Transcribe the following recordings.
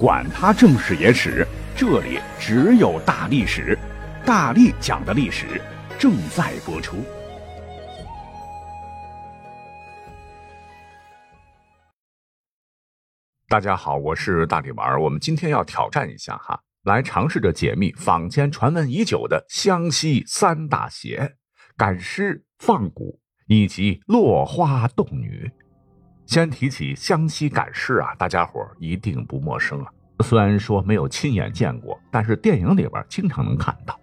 管他正史野史，这里只有大历史，大力讲的历史正在播出。大家好，我是大力丸，我们今天要挑战一下哈，来尝试着解密坊间传闻已久的湘西三大邪——赶尸、放蛊以及落花洞女。先提起湘西赶尸啊，大家伙一定不陌生啊。虽然说没有亲眼见过，但是电影里边经常能看到。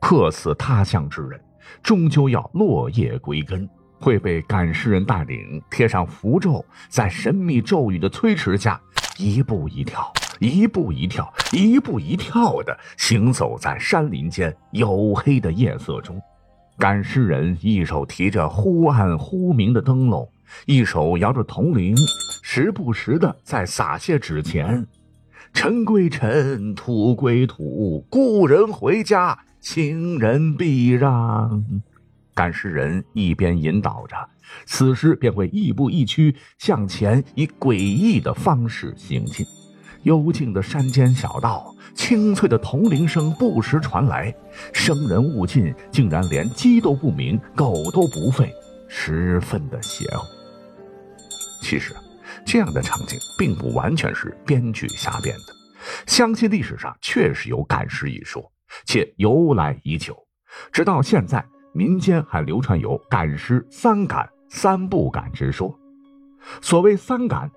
客死他乡之人，终究要落叶归根，会被赶尸人带领，贴上符咒，在神秘咒语的催持下，一步一跳，一步一跳，一步一跳的行走在山林间黝黑的夜色中。赶尸人一手提着忽暗忽明的灯笼。一手摇着铜铃，时不时的在撒些纸钱。尘归尘，土归土，故人回家，亲人避让。赶尸人一边引导着，此时便会亦步亦趋向前，以诡异的方式行进。幽静的山间小道，清脆的铜铃声不时传来。生人勿近，竟然连鸡都不鸣，狗都不吠，十分的邪乎。其实，这样的场景并不完全是编剧瞎编的。相信历史上确实有赶尸一说，且由来已久。直到现在，民间还流传有赶尸三赶、三不赶之说。所谓三赶，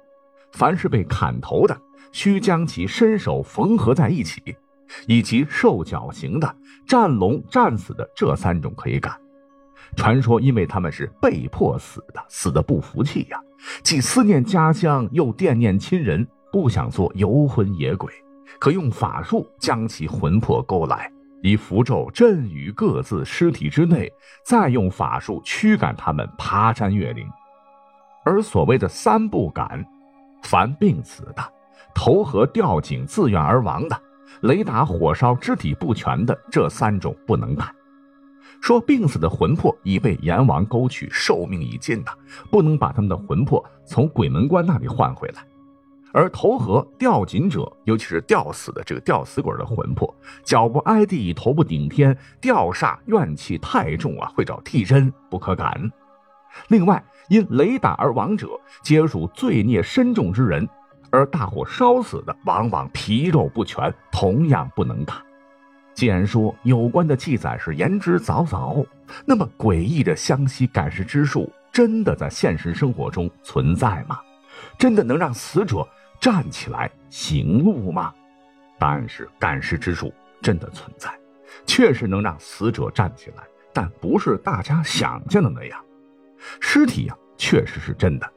凡是被砍头的，需将其身手缝合在一起；以及受绞刑的、战龙战死的这三种可以赶。传说，因为他们是被迫死的，死的不服气呀。既思念家乡，又惦念亲人，不想做游魂野鬼，可用法术将其魂魄勾来，以符咒镇于各自尸体之内，再用法术驱赶他们爬山越岭。而所谓的三不赶，凡病死的、投河吊井自愿而亡的、雷打火烧肢体不全的这三种不能赶。说病死的魂魄已被阎王勾去，寿命已尽呐，不能把他们的魂魄从鬼门关那里换回来。而投河吊井者，尤其是吊死的这个吊死鬼的魂魄，脚不挨地，头不顶天，吊煞怨气太重啊，会找替身，不可赶。另外，因雷打而亡者，皆属罪孽深重之人，而大火烧死的，往往皮肉不全，同样不能打。既然说有关的记载是言之凿凿，那么诡异的湘西赶尸之术真的在现实生活中存在吗？真的能让死者站起来行路吗？答案是赶尸之术真的存在，确实能让死者站起来，但不是大家想象的那样。尸体呀，确实是真的。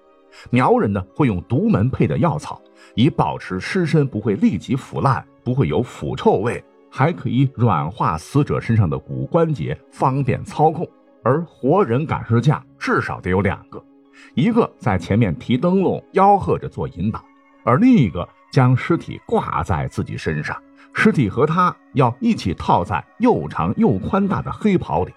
苗人呢会用独门配的药草，以保持尸身不会立即腐烂，不会有腐臭味。还可以软化死者身上的骨关节，方便操控。而活人赶尸架至少得有两个，一个在前面提灯笼吆喝着做引导，而另一个将尸体挂在自己身上，尸体和他要一起套在又长又宽大的黑袍里。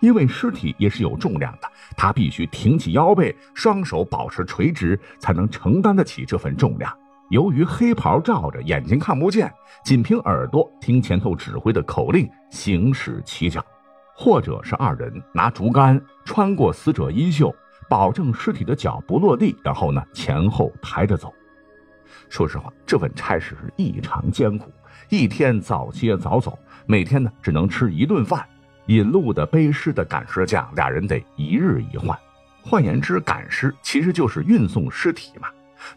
因为尸体也是有重量的，他必须挺起腰背，双手保持垂直，才能承担得起这份重量。由于黑袍罩着，眼睛看不见，仅凭耳朵听前头指挥的口令行驶起脚，或者是二人拿竹竿穿过死者衣袖，保证尸体的脚不落地，然后呢前后抬着走。说实话，这份差事是异常艰苦，一天早歇早走，每天呢只能吃一顿饭，引路的背尸的赶尸匠俩人得一日一换。换言之，赶尸其实就是运送尸体嘛。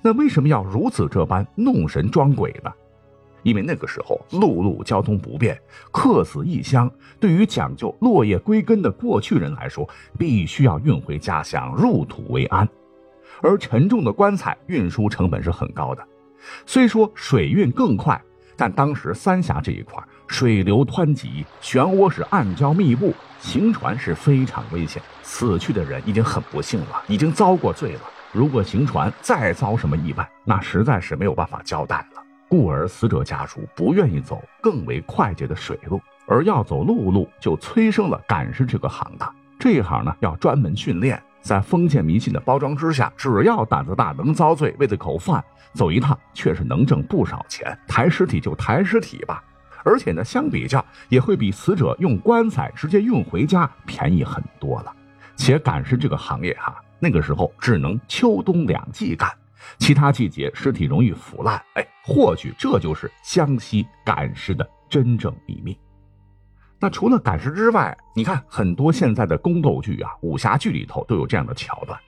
那为什么要如此这般弄神装鬼呢？因为那个时候陆路交通不便，客死异乡，对于讲究落叶归根的过去人来说，必须要运回家乡，入土为安。而沉重的棺材运输成本是很高的，虽说水运更快，但当时三峡这一块水流湍急，漩涡是暗礁密布，行船是非常危险。死去的人已经很不幸了，已经遭过罪了。如果行船再遭什么意外，那实在是没有办法交代了。故而死者家属不愿意走更为快捷的水路，而要走陆路，就催生了赶尸这个行当。这一行呢，要专门训练，在封建迷信的包装之下，只要胆子大能遭罪，为了口饭走一趟，确实能挣不少钱。抬尸体就抬尸体吧，而且呢，相比较也会比死者用棺材直接运回家便宜很多了。且赶尸这个行业哈，那个时候只能秋冬两季干，其他季节尸体容易腐烂。哎，或许这就是湘西赶尸的真正秘密。那除了赶尸之外，你看很多现在的宫斗剧啊、武侠剧里头都有这样的桥段：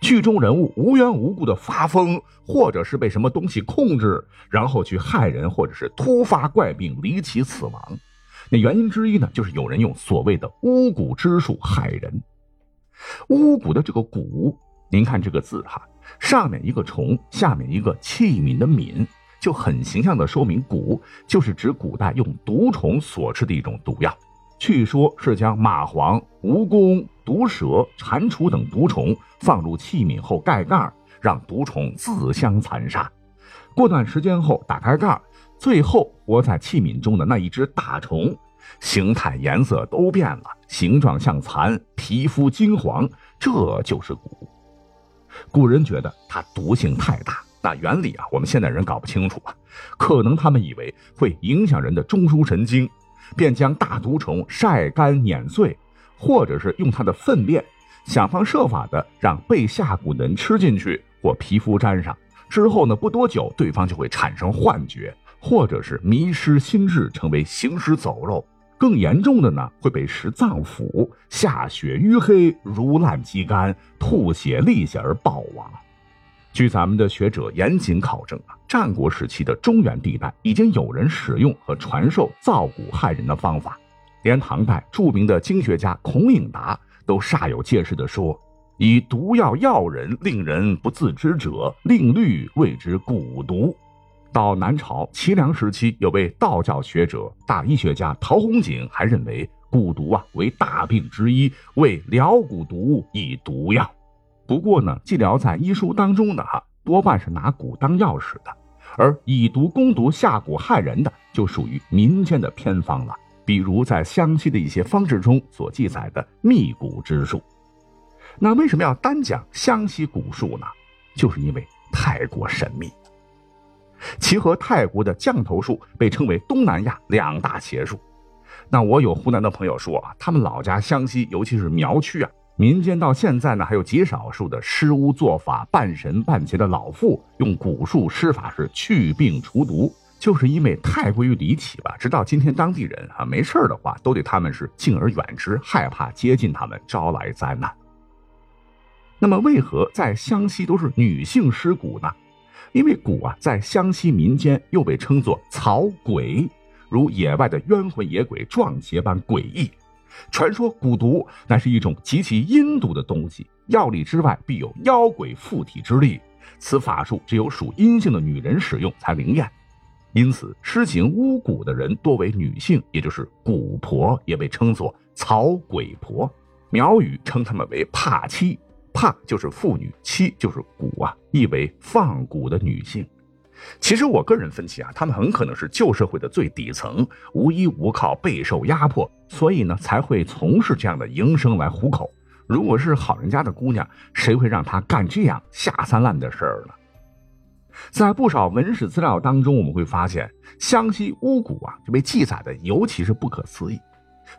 剧中人物无缘无故的发疯，或者是被什么东西控制，然后去害人，或者是突发怪病离奇死亡。那原因之一呢，就是有人用所谓的巫蛊之术害人。巫蛊的这个蛊，您看这个字哈，上面一个虫，下面一个器皿的皿。就很形象地说明，蛊就是指古代用毒虫所吃的一种毒药。据说，是将蚂蟥、蜈蚣、毒蛇、蟾蜍等毒虫放入器皿后盖盖，让毒虫自相残杀。过段时间后，打开盖，最后活在器皿中的那一只大虫，形态、颜色都变了，形状像蚕，皮肤金黄，这就是蛊。古人觉得它毒性太大。那原理啊，我们现代人搞不清楚啊，可能他们以为会影响人的中枢神经，便将大毒虫晒干碾碎，或者是用它的粪便，想方设法的让被下蛊的人吃进去或皮肤沾上。之后呢，不多久对方就会产生幻觉，或者是迷失心智，成为行尸走肉。更严重的呢，会被食脏腑，下血淤黑，如烂鸡肝，吐血沥血而暴亡。据咱们的学者严谨考证啊，战国时期的中原地带已经有人使用和传授造骨害人的方法，连唐代著名的经学家孔颖达都煞有介事地说：“以毒药药人，令人不自知者，令律谓之蛊毒。”到南朝齐梁时期，有位道教学者、大医学家陶弘景还认为蛊毒啊为大病之一，为疗蛊毒以毒药。不过呢，治疗在医书当中呢，哈，多半是拿蛊当药使的，而以毒攻毒、下蛊害人的，就属于民间的偏方了。比如在湘西的一些方志中所记载的秘蛊之术。那为什么要单讲湘西蛊术呢？就是因为太过神秘。其和泰国的降头术被称为东南亚两大邪术。那我有湖南的朋友说啊，他们老家湘西，尤其是苗区啊。民间到现在呢，还有极少数的施巫做法、半神半邪的老妇，用蛊术施法是去病除毒，就是因为太过于离奇吧。直到今天，当地人啊没事的话，都对他们是敬而远之，害怕接近他们，招来灾难。那么，为何在湘西都是女性施蛊呢？因为蛊啊，在湘西民间又被称作草鬼，如野外的冤魂野鬼，撞邪般诡异。传说蛊毒乃是一种极其阴毒的东西，药力之外必有妖鬼附体之力。此法术只有属阴性的女人使用才灵验，因此施行巫蛊的人多为女性，也就是蛊婆，也被称作草鬼婆。苗语称他们为帕妻，帕就是妇女，妻就是蛊啊，意为放蛊的女性。其实我个人分析啊，他们很可能是旧社会的最底层，无依无靠，备受压迫，所以呢才会从事这样的营生来糊口。如果是好人家的姑娘，谁会让她干这样下三滥的事儿呢？在不少文史资料当中，我们会发现湘西巫蛊啊，就被记载的尤其是不可思议。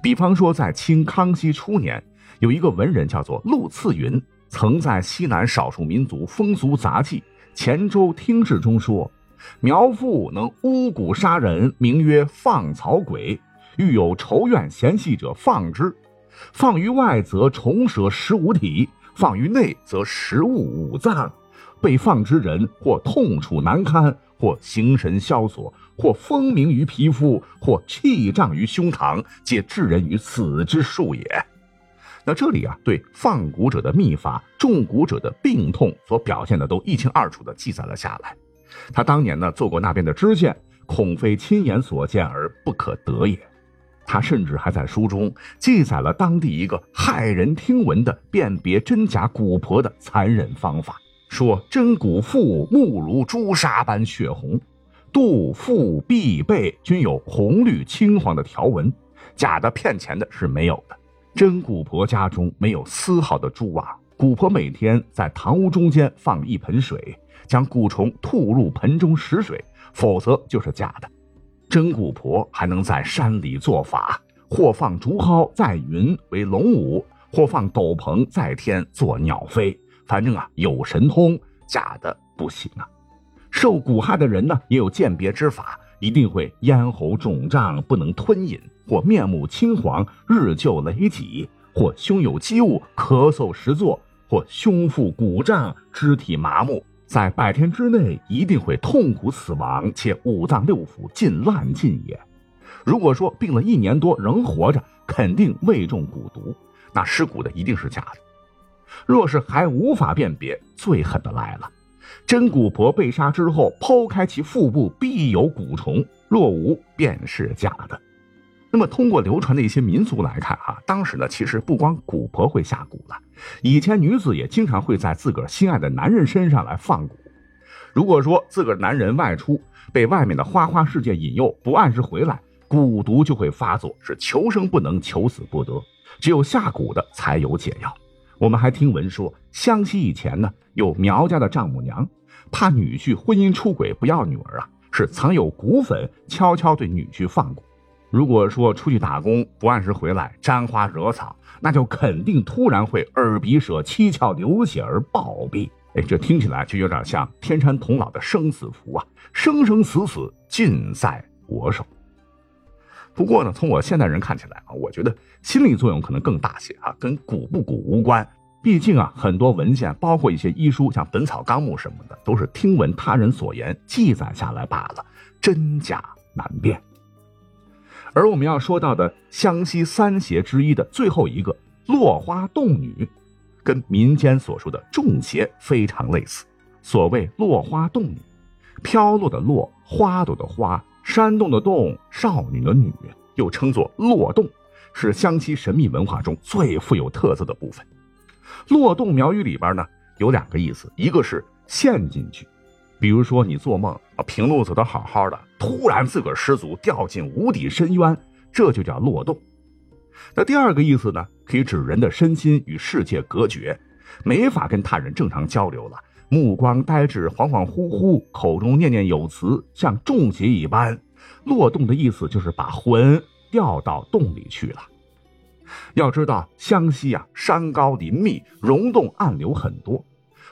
比方说，在清康熙初年，有一个文人叫做陆次云，曾在西南少数民族风俗杂记。黔州听事中说，苗妇能巫蛊杀人，名曰放草鬼。欲有仇怨嫌隙者，放之。放于外，则虫蛇十五体；放于内，则食物五脏。被放之人，或痛楚难堪，或形神消索，或风鸣于皮肤，或气胀于胸膛，皆致人于死之术也。那这里啊，对放蛊者的秘法、中蛊者的病痛所表现的都一清二楚的记载了下来。他当年呢做过那边的知县，恐非亲眼所见而不可得也。他甚至还在书中记载了当地一个骇人听闻的辨别真假蛊婆的残忍方法，说真蛊妇目如朱砂般血红，肚腹臂背均有红绿青黄的条纹，假的骗钱的是没有的。真蛊婆家中没有丝毫的蛛网，蛊婆每天在堂屋中间放一盆水，将蛊虫吐入盆中食水，否则就是假的。真蛊婆还能在山里做法，或放竹蒿在云为龙舞，或放斗篷在天做鸟飞。反正啊，有神通，假的不行啊。受蛊害的人呢，也有鉴别之法，一定会咽喉肿胀，不能吞饮，或面目青黄，日就累己，或胸有积物，咳嗽时作。或胸腹鼓胀，肢体麻木，在百天之内一定会痛苦死亡，且五脏六腑尽烂尽也。如果说病了一年多仍活着，肯定未中蛊毒，那尸骨的一定是假的。若是还无法辨别，最狠的来了：真蛊婆被杀之后，剖开其腹部，必有蛊虫，若无，便是假的。那么，通过流传的一些民俗来看，哈，当时呢，其实不光蛊婆会下蛊了，以前女子也经常会在自个儿心爱的男人身上来放蛊。如果说自个儿男人外出被外面的花花世界引诱，不按时回来，蛊毒就会发作，是求生不能，求死不得。只有下蛊的才有解药。我们还听闻说，湘西以前呢，有苗家的丈母娘，怕女婿婚姻出轨不要女儿啊，是藏有骨粉，悄悄对女婿放过。如果说出去打工不按时回来，沾花惹草，那就肯定突然会耳鼻舌七窍流血而暴毙。哎，这听起来就有点像天山童姥的生死符啊，生生死死尽在我手。不过呢，从我现代人看起来啊，我觉得心理作用可能更大些啊，跟蛊不蛊无关。毕竟啊，很多文献，包括一些医书，像《本草纲目》什么的，都是听闻他人所言记载下来罢了，真假难辨。而我们要说到的湘西三邪之一的最后一个落花洞女，跟民间所说的中邪非常类似。所谓落花洞女，飘落的落，花朵的花，山洞的洞，少女的女，又称作落洞，是湘西神秘文化中最富有特色的部分。落洞苗语里边呢有两个意思，一个是陷进去。比如说，你做梦啊，平路走得好好的，突然自个儿失足掉进无底深渊，这就叫落洞。那第二个意思呢，可以指人的身心与世界隔绝，没法跟他人正常交流了，目光呆滞，恍恍惚惚，口中念念有词，像中邪一般。落洞的意思就是把魂掉到洞里去了。要知道，湘西啊，山高林密，溶洞暗流很多。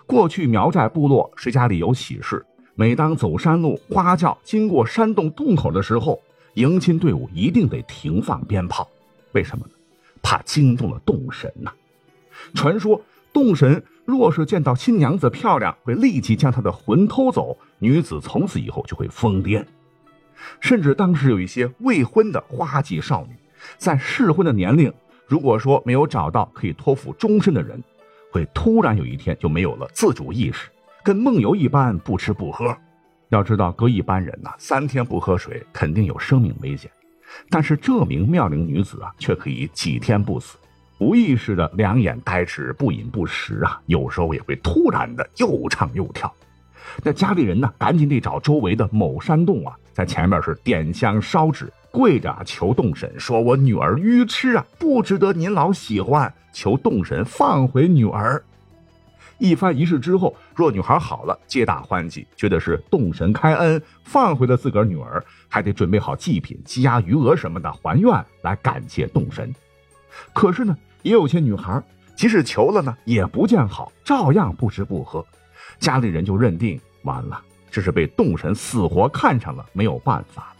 过去苗寨部落谁家里有喜事，每当走山路花轿经过山洞洞口的时候，迎亲队伍一定得停放鞭炮。为什么呢？怕惊动了洞神呐。传说洞神若是见到新娘子漂亮，会立即将她的魂偷走，女子从此以后就会疯癫。甚至当时有一些未婚的花季少女，在适婚的年龄，如果说没有找到可以托付终身的人。会突然有一天就没有了自主意识，跟梦游一般不吃不喝。要知道，搁一般人呐，三天不喝水肯定有生命危险。但是这名妙龄女子啊，却可以几天不死，无意识的两眼呆滞，不饮不食啊，有时候也会突然的又唱又跳。那家里人呢，赶紧得找周围的某山洞啊，在前面是点香烧纸。跪着求洞神，说我女儿愚痴啊，不值得您老喜欢，求洞神放回女儿。一番仪式之后，若女孩好了，皆大欢喜，觉得是洞神开恩，放回了自个儿女儿，还得准备好祭品、鸡鸭鱼鹅什么的还愿来感谢洞神。可是呢，也有些女孩，即使求了呢，也不见好，照样不吃不喝，家里人就认定完了，这是被洞神死活看上了，没有办法。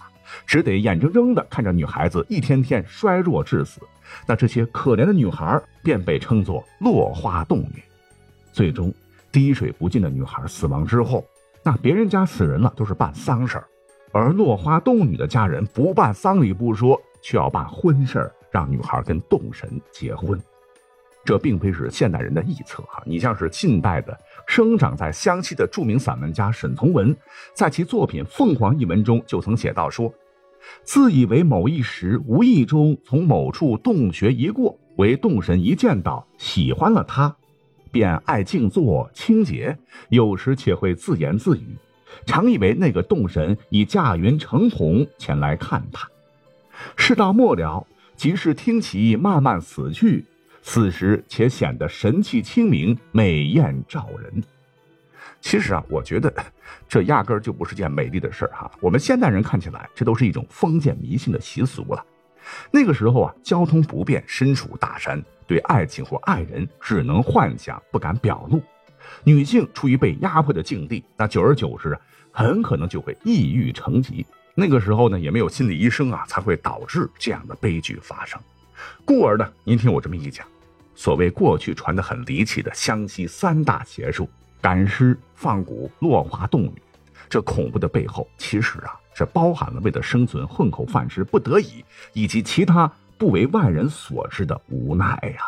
只得眼睁睁地看着女孩子一天天衰弱致死，那这些可怜的女孩便被称作落花洞女。最终，滴水不进的女孩死亡之后，那别人家死人了都是办丧事儿，而落花洞女的家人不办丧礼不说，却要办婚事儿，让女孩跟洞神结婚。这并非是现代人的臆测哈，你像是近代的生长在湘西的著名散文家沈从文，在其作品《凤凰》一文中就曾写到说。自以为某一时无意中从某处洞穴一过，为洞神一见到喜欢了他，便爱静坐清洁，有时且会自言自语，常以为那个洞神已驾云乘虹前来看他。事到末了，即是听其慢慢死去，此时且显得神气清明、美艳照人。其实啊，我觉得这压根儿就不是件美丽的事儿哈。我们现代人看起来，这都是一种封建迷信的习俗了。那个时候啊，交通不便，身处大山，对爱情或爱人只能幻想，不敢表露。女性处于被压迫的境地，那久而久之啊，很可能就会抑郁成疾。那个时候呢，也没有心理医生啊，才会导致这样的悲剧发生。故而呢，您听我这么一讲，所谓过去传得很离奇的湘西三大邪术。赶尸、放蛊、落花洞女，这恐怖的背后，其实啊，是包含了为了生存混口饭吃不得已，以及其他不为外人所知的无奈呀。